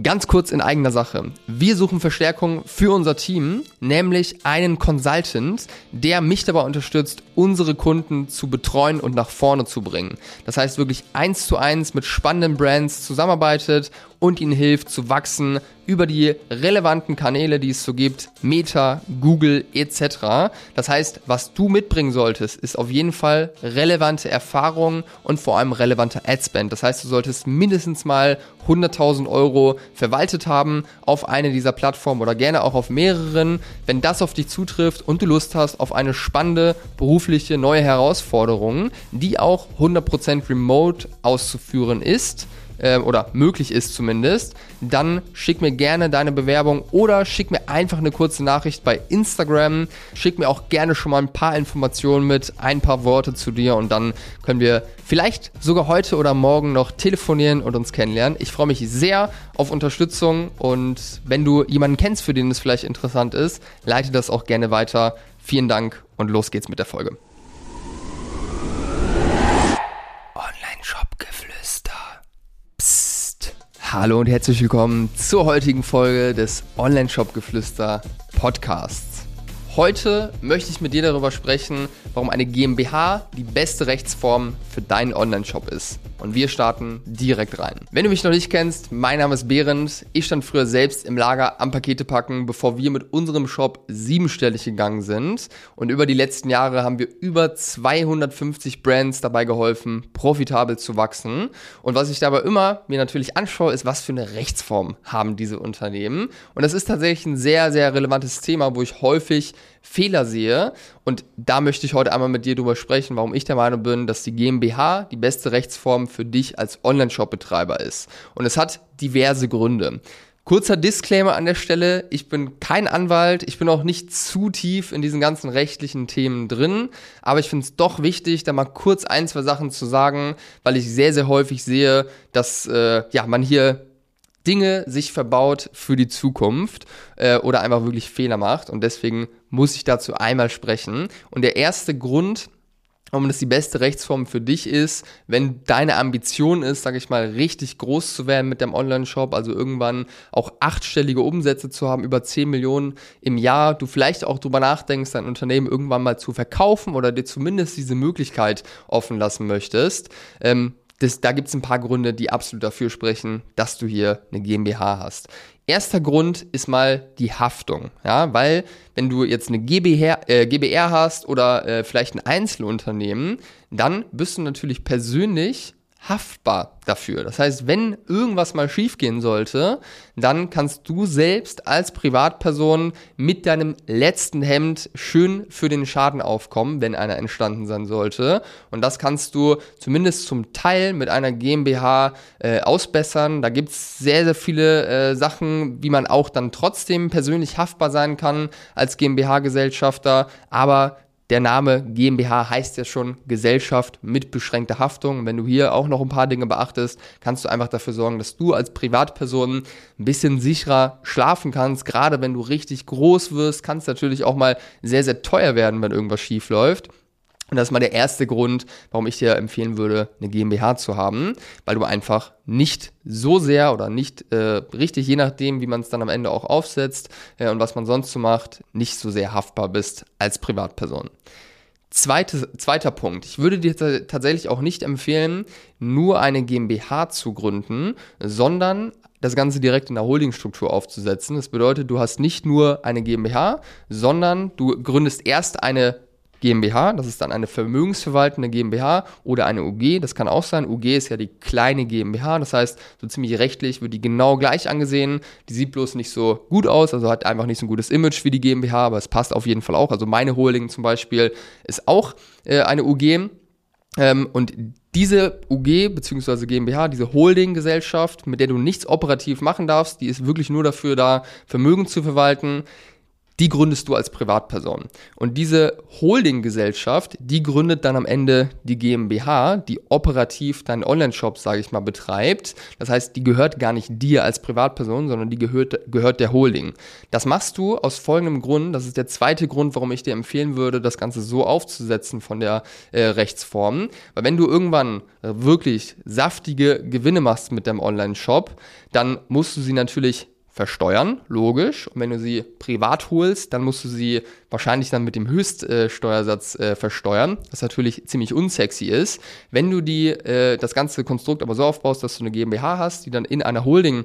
Ganz kurz in eigener Sache. Wir suchen Verstärkung für unser Team, nämlich einen Consultant, der mich dabei unterstützt, unsere Kunden zu betreuen und nach vorne zu bringen. Das heißt wirklich eins zu eins mit spannenden Brands zusammenarbeitet und ihnen hilft zu wachsen über die relevanten Kanäle, die es so gibt, Meta, Google etc. Das heißt, was du mitbringen solltest, ist auf jeden Fall relevante Erfahrungen und vor allem relevanter Adspend. Das heißt, du solltest mindestens mal 100.000 Euro verwaltet haben auf eine dieser Plattformen oder gerne auch auf mehreren. Wenn das auf dich zutrifft und du Lust hast auf eine spannende berufliche neue Herausforderung, die auch 100% remote auszuführen ist, äh, oder möglich ist zumindest, dann schick mir gerne deine Bewerbung oder schick mir einfach eine kurze Nachricht bei Instagram. Schick mir auch gerne schon mal ein paar Informationen mit, ein paar Worte zu dir und dann können wir vielleicht sogar heute oder morgen noch telefonieren und uns kennenlernen. Ich freue mich sehr auf Unterstützung und wenn du jemanden kennst, für den es vielleicht interessant ist, leite das auch gerne weiter. Vielen Dank und los geht's mit der Folge. Hallo und herzlich willkommen zur heutigen Folge des Online-Shop-Geflüster Podcasts. Heute möchte ich mit dir darüber sprechen, warum eine GmbH die beste Rechtsform für deinen Online-Shop ist. Und wir starten direkt rein. Wenn du mich noch nicht kennst, mein Name ist Behrend. Ich stand früher selbst im Lager am Pakete packen, bevor wir mit unserem Shop siebenstellig gegangen sind. Und über die letzten Jahre haben wir über 250 Brands dabei geholfen, profitabel zu wachsen. Und was ich dabei immer mir natürlich anschaue, ist, was für eine Rechtsform haben diese Unternehmen. Und das ist tatsächlich ein sehr, sehr relevantes Thema, wo ich häufig Fehler sehe. Und da möchte ich heute einmal mit dir drüber sprechen, warum ich der Meinung bin, dass die GmbH die beste Rechtsform für dich als Online-Shop-Betreiber ist. Und es hat diverse Gründe. Kurzer Disclaimer an der Stelle, ich bin kein Anwalt, ich bin auch nicht zu tief in diesen ganzen rechtlichen Themen drin, aber ich finde es doch wichtig, da mal kurz ein, zwei Sachen zu sagen, weil ich sehr, sehr häufig sehe, dass äh, ja, man hier Dinge sich verbaut für die Zukunft äh, oder einfach wirklich Fehler macht. Und deswegen muss ich dazu einmal sprechen. Und der erste Grund, warum das die beste Rechtsform für dich ist, wenn deine Ambition ist, sage ich mal, richtig groß zu werden mit dem Online-Shop, also irgendwann auch achtstellige Umsätze zu haben, über 10 Millionen im Jahr, du vielleicht auch drüber nachdenkst, dein Unternehmen irgendwann mal zu verkaufen oder dir zumindest diese Möglichkeit offen lassen möchtest, ähm, das, da gibt es ein paar Gründe, die absolut dafür sprechen, dass du hier eine GmbH hast. Erster Grund ist mal die Haftung, ja, weil wenn du jetzt eine GBR, äh, GBR hast oder äh, vielleicht ein Einzelunternehmen, dann bist du natürlich persönlich haftbar dafür. Das heißt, wenn irgendwas mal schiefgehen sollte, dann kannst du selbst als Privatperson mit deinem letzten Hemd schön für den Schaden aufkommen, wenn einer entstanden sein sollte. Und das kannst du zumindest zum Teil mit einer GmbH äh, ausbessern. Da gibt's sehr, sehr viele äh, Sachen, wie man auch dann trotzdem persönlich haftbar sein kann als GmbH-Gesellschafter. Aber der Name GmbH heißt ja schon Gesellschaft mit beschränkter Haftung. Wenn du hier auch noch ein paar Dinge beachtest, kannst du einfach dafür sorgen, dass du als Privatperson ein bisschen sicherer schlafen kannst. Gerade wenn du richtig groß wirst, kann es natürlich auch mal sehr, sehr teuer werden, wenn irgendwas schief läuft. Und das ist mal der erste Grund, warum ich dir empfehlen würde, eine GmbH zu haben, weil du einfach nicht so sehr oder nicht äh, richtig, je nachdem, wie man es dann am Ende auch aufsetzt äh, und was man sonst so macht, nicht so sehr haftbar bist als Privatperson. Zweite, zweiter Punkt. Ich würde dir tatsächlich auch nicht empfehlen, nur eine GmbH zu gründen, sondern das Ganze direkt in der Holdingstruktur aufzusetzen. Das bedeutet, du hast nicht nur eine GmbH, sondern du gründest erst eine GmbH, das ist dann eine vermögensverwaltende GmbH oder eine UG, das kann auch sein. UG ist ja die kleine GmbH, das heißt, so ziemlich rechtlich wird die genau gleich angesehen. Die sieht bloß nicht so gut aus, also hat einfach nicht so ein gutes Image wie die GmbH, aber es passt auf jeden Fall auch. Also meine Holding zum Beispiel ist auch äh, eine UG. Ähm, und diese UG bzw. GmbH, diese Holding-Gesellschaft, mit der du nichts operativ machen darfst, die ist wirklich nur dafür da, Vermögen zu verwalten, die gründest du als Privatperson. Und diese Holdinggesellschaft, die gründet dann am Ende die GmbH, die operativ deinen Online-Shop, sage ich mal, betreibt. Das heißt, die gehört gar nicht dir als Privatperson, sondern die gehört, gehört der Holding. Das machst du aus folgendem Grund, das ist der zweite Grund, warum ich dir empfehlen würde, das Ganze so aufzusetzen von der äh, Rechtsform. Weil wenn du irgendwann wirklich saftige Gewinne machst mit deinem Online-Shop, dann musst du sie natürlich versteuern, logisch. Und wenn du sie privat holst, dann musst du sie wahrscheinlich dann mit dem Höchststeuersatz äh, versteuern, was natürlich ziemlich unsexy ist. Wenn du die, äh, das ganze Konstrukt aber so aufbaust, dass du eine GmbH hast, die dann in einer Holding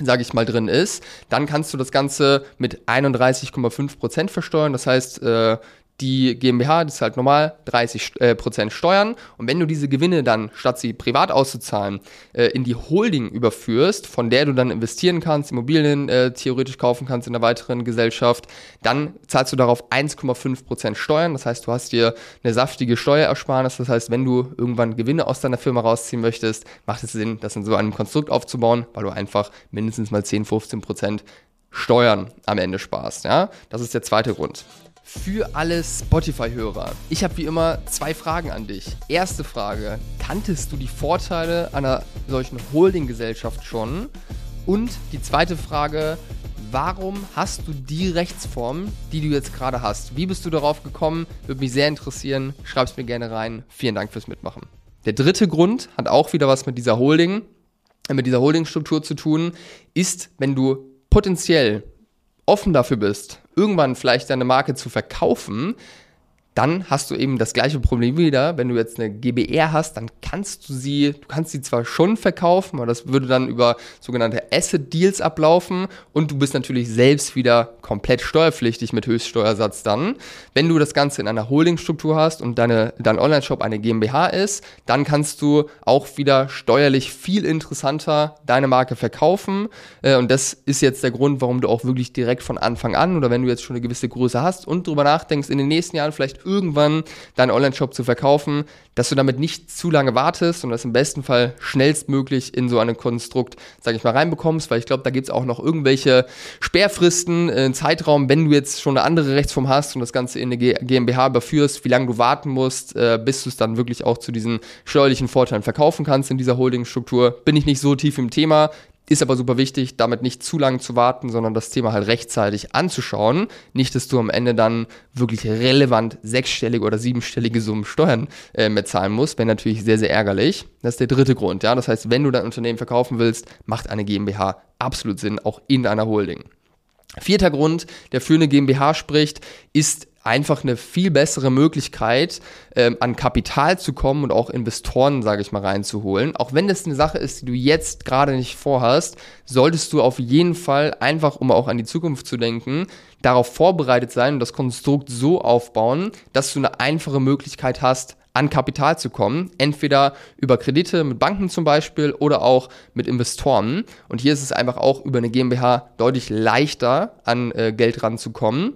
sage ich mal, drin ist, dann kannst du das Ganze mit 31,5 Prozent versteuern. Das heißt, äh, die GmbH, das ist halt normal, 30 äh, Prozent Steuern. Und wenn du diese Gewinne dann, statt sie privat auszuzahlen, äh, in die Holding überführst, von der du dann investieren kannst, Immobilien äh, theoretisch kaufen kannst in einer weiteren Gesellschaft, dann zahlst du darauf 1,5 Prozent Steuern. Das heißt, du hast dir eine saftige Steuerersparnis. Das heißt, wenn du irgendwann Gewinne aus deiner Firma rausziehen möchtest, macht es Sinn, das in so einem Konstrukt aufzubauen, weil du einfach mindestens mal 10, 15 Prozent Steuern am Ende sparst. Ja? Das ist der zweite Grund für alle Spotify-Hörer. Ich habe wie immer zwei Fragen an dich. Erste Frage: Kanntest du die Vorteile einer solchen Holding-Gesellschaft schon? Und die zweite Frage: Warum hast du die Rechtsform, die du jetzt gerade hast? Wie bist du darauf gekommen? Würde mich sehr interessieren. Schreib es mir gerne rein. Vielen Dank fürs Mitmachen. Der dritte Grund hat auch wieder was mit dieser Holding, mit dieser Holdingstruktur zu tun, ist, wenn du potenziell offen dafür bist, irgendwann vielleicht deine Marke zu verkaufen, dann hast du eben das gleiche Problem wieder. Wenn du jetzt eine GBR hast, dann kannst du sie, du kannst sie zwar schon verkaufen, aber das würde dann über sogenannte Asset Deals ablaufen und du bist natürlich selbst wieder komplett steuerpflichtig mit Höchststeuersatz dann. Wenn du das Ganze in einer Holdingstruktur hast und deine, dein Online-Shop eine GmbH ist, dann kannst du auch wieder steuerlich viel interessanter deine Marke verkaufen. Äh, und das ist jetzt der Grund, warum du auch wirklich direkt von Anfang an oder wenn du jetzt schon eine gewisse Größe hast und darüber nachdenkst, in den nächsten Jahren vielleicht irgendwann deinen Online-Shop zu verkaufen, dass du damit nicht zu lange wartest und das im besten Fall schnellstmöglich in so ein Konstrukt, sage ich mal, reinbekommst, weil ich glaube, da gibt es auch noch irgendwelche Sperrfristen, äh, Zeitraum, wenn du jetzt schon eine andere Rechtsform hast und das Ganze in eine GmbH überführst, wie lange du warten musst, äh, bis du es dann wirklich auch zu diesen steuerlichen Vorteilen verkaufen kannst in dieser Holdingstruktur. Bin ich nicht so tief im Thema. Ist aber super wichtig, damit nicht zu lange zu warten, sondern das Thema halt rechtzeitig anzuschauen. Nicht, dass du am Ende dann wirklich relevant sechsstellige oder siebenstellige Summen Steuern äh, mehr zahlen musst. Wäre natürlich sehr, sehr ärgerlich. Das ist der dritte Grund. Ja? Das heißt, wenn du dein Unternehmen verkaufen willst, macht eine GmbH absolut Sinn, auch in einer Holding. Vierter Grund, der für eine GmbH spricht, ist einfach eine viel bessere Möglichkeit, ähm, an Kapital zu kommen und auch Investoren, sage ich mal, reinzuholen. Auch wenn das eine Sache ist, die du jetzt gerade nicht vorhast, solltest du auf jeden Fall einfach, um auch an die Zukunft zu denken, darauf vorbereitet sein und das Konstrukt so aufbauen, dass du eine einfache Möglichkeit hast, an Kapital zu kommen. Entweder über Kredite mit Banken zum Beispiel oder auch mit Investoren. Und hier ist es einfach auch über eine GmbH deutlich leichter, an äh, Geld ranzukommen.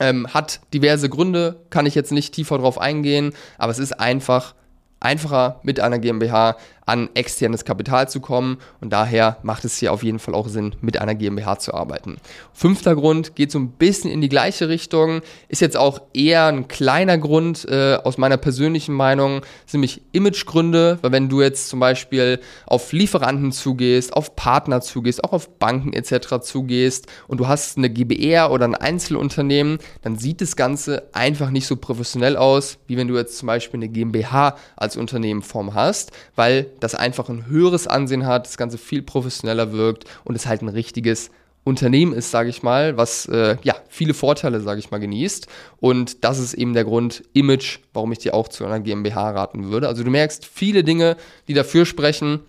Ähm, hat diverse Gründe, kann ich jetzt nicht tiefer drauf eingehen, aber es ist einfach einfacher mit einer GmbH an externes Kapital zu kommen und daher macht es hier auf jeden Fall auch Sinn, mit einer GmbH zu arbeiten. Fünfter Grund geht so ein bisschen in die gleiche Richtung, ist jetzt auch eher ein kleiner Grund äh, aus meiner persönlichen Meinung, sind nämlich Imagegründe, weil wenn du jetzt zum Beispiel auf Lieferanten zugehst, auf Partner zugehst, auch auf Banken etc. zugehst und du hast eine GBR oder ein Einzelunternehmen, dann sieht das Ganze einfach nicht so professionell aus, wie wenn du jetzt zum Beispiel eine GmbH als Unternehmenform hast, weil das einfach ein höheres Ansehen hat, das Ganze viel professioneller wirkt und es halt ein richtiges Unternehmen ist, sage ich mal, was äh, ja viele Vorteile, sage ich mal, genießt. Und das ist eben der Grund Image, warum ich dir auch zu einer GmbH raten würde. Also du merkst viele Dinge, die dafür sprechen.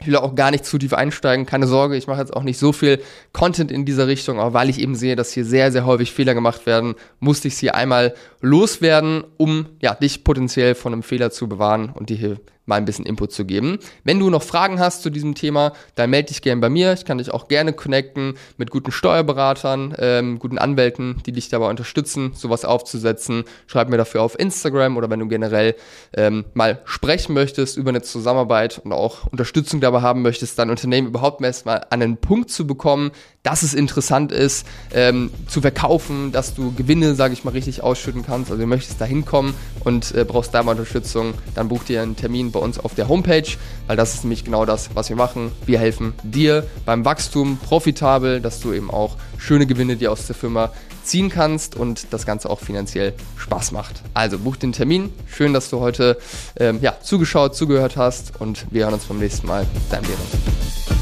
Ich will auch gar nicht zu tief einsteigen, keine Sorge, ich mache jetzt auch nicht so viel Content in dieser Richtung, aber weil ich eben sehe, dass hier sehr, sehr häufig Fehler gemacht werden, musste ich sie einmal loswerden, um ja, dich potenziell von einem Fehler zu bewahren und dir hier mal ein bisschen Input zu geben. Wenn du noch Fragen hast zu diesem Thema, dann melde dich gerne bei mir. Ich kann dich auch gerne connecten mit guten Steuerberatern, ähm, guten Anwälten, die dich dabei unterstützen, sowas aufzusetzen. Schreib mir dafür auf Instagram oder wenn du generell ähm, mal sprechen möchtest über eine Zusammenarbeit und auch Unterstützung dabei haben möchtest, dein Unternehmen überhaupt erstmal an einen Punkt zu bekommen, dass es interessant ist, ähm, zu verkaufen, dass du Gewinne, sage ich mal, richtig ausschütten kannst. Also du möchtest da hinkommen und äh, brauchst da mal Unterstützung, dann buch dir einen Termin bei uns auf der Homepage, weil das ist nämlich genau das, was wir machen. Wir helfen dir beim Wachstum profitabel, dass du eben auch schöne Gewinne dir aus der Firma ziehen kannst und das Ganze auch finanziell Spaß macht. Also buch den Termin. Schön, dass du heute ähm, ja, zugeschaut, zugehört hast und wir hören uns beim nächsten Mal. Dein Leon.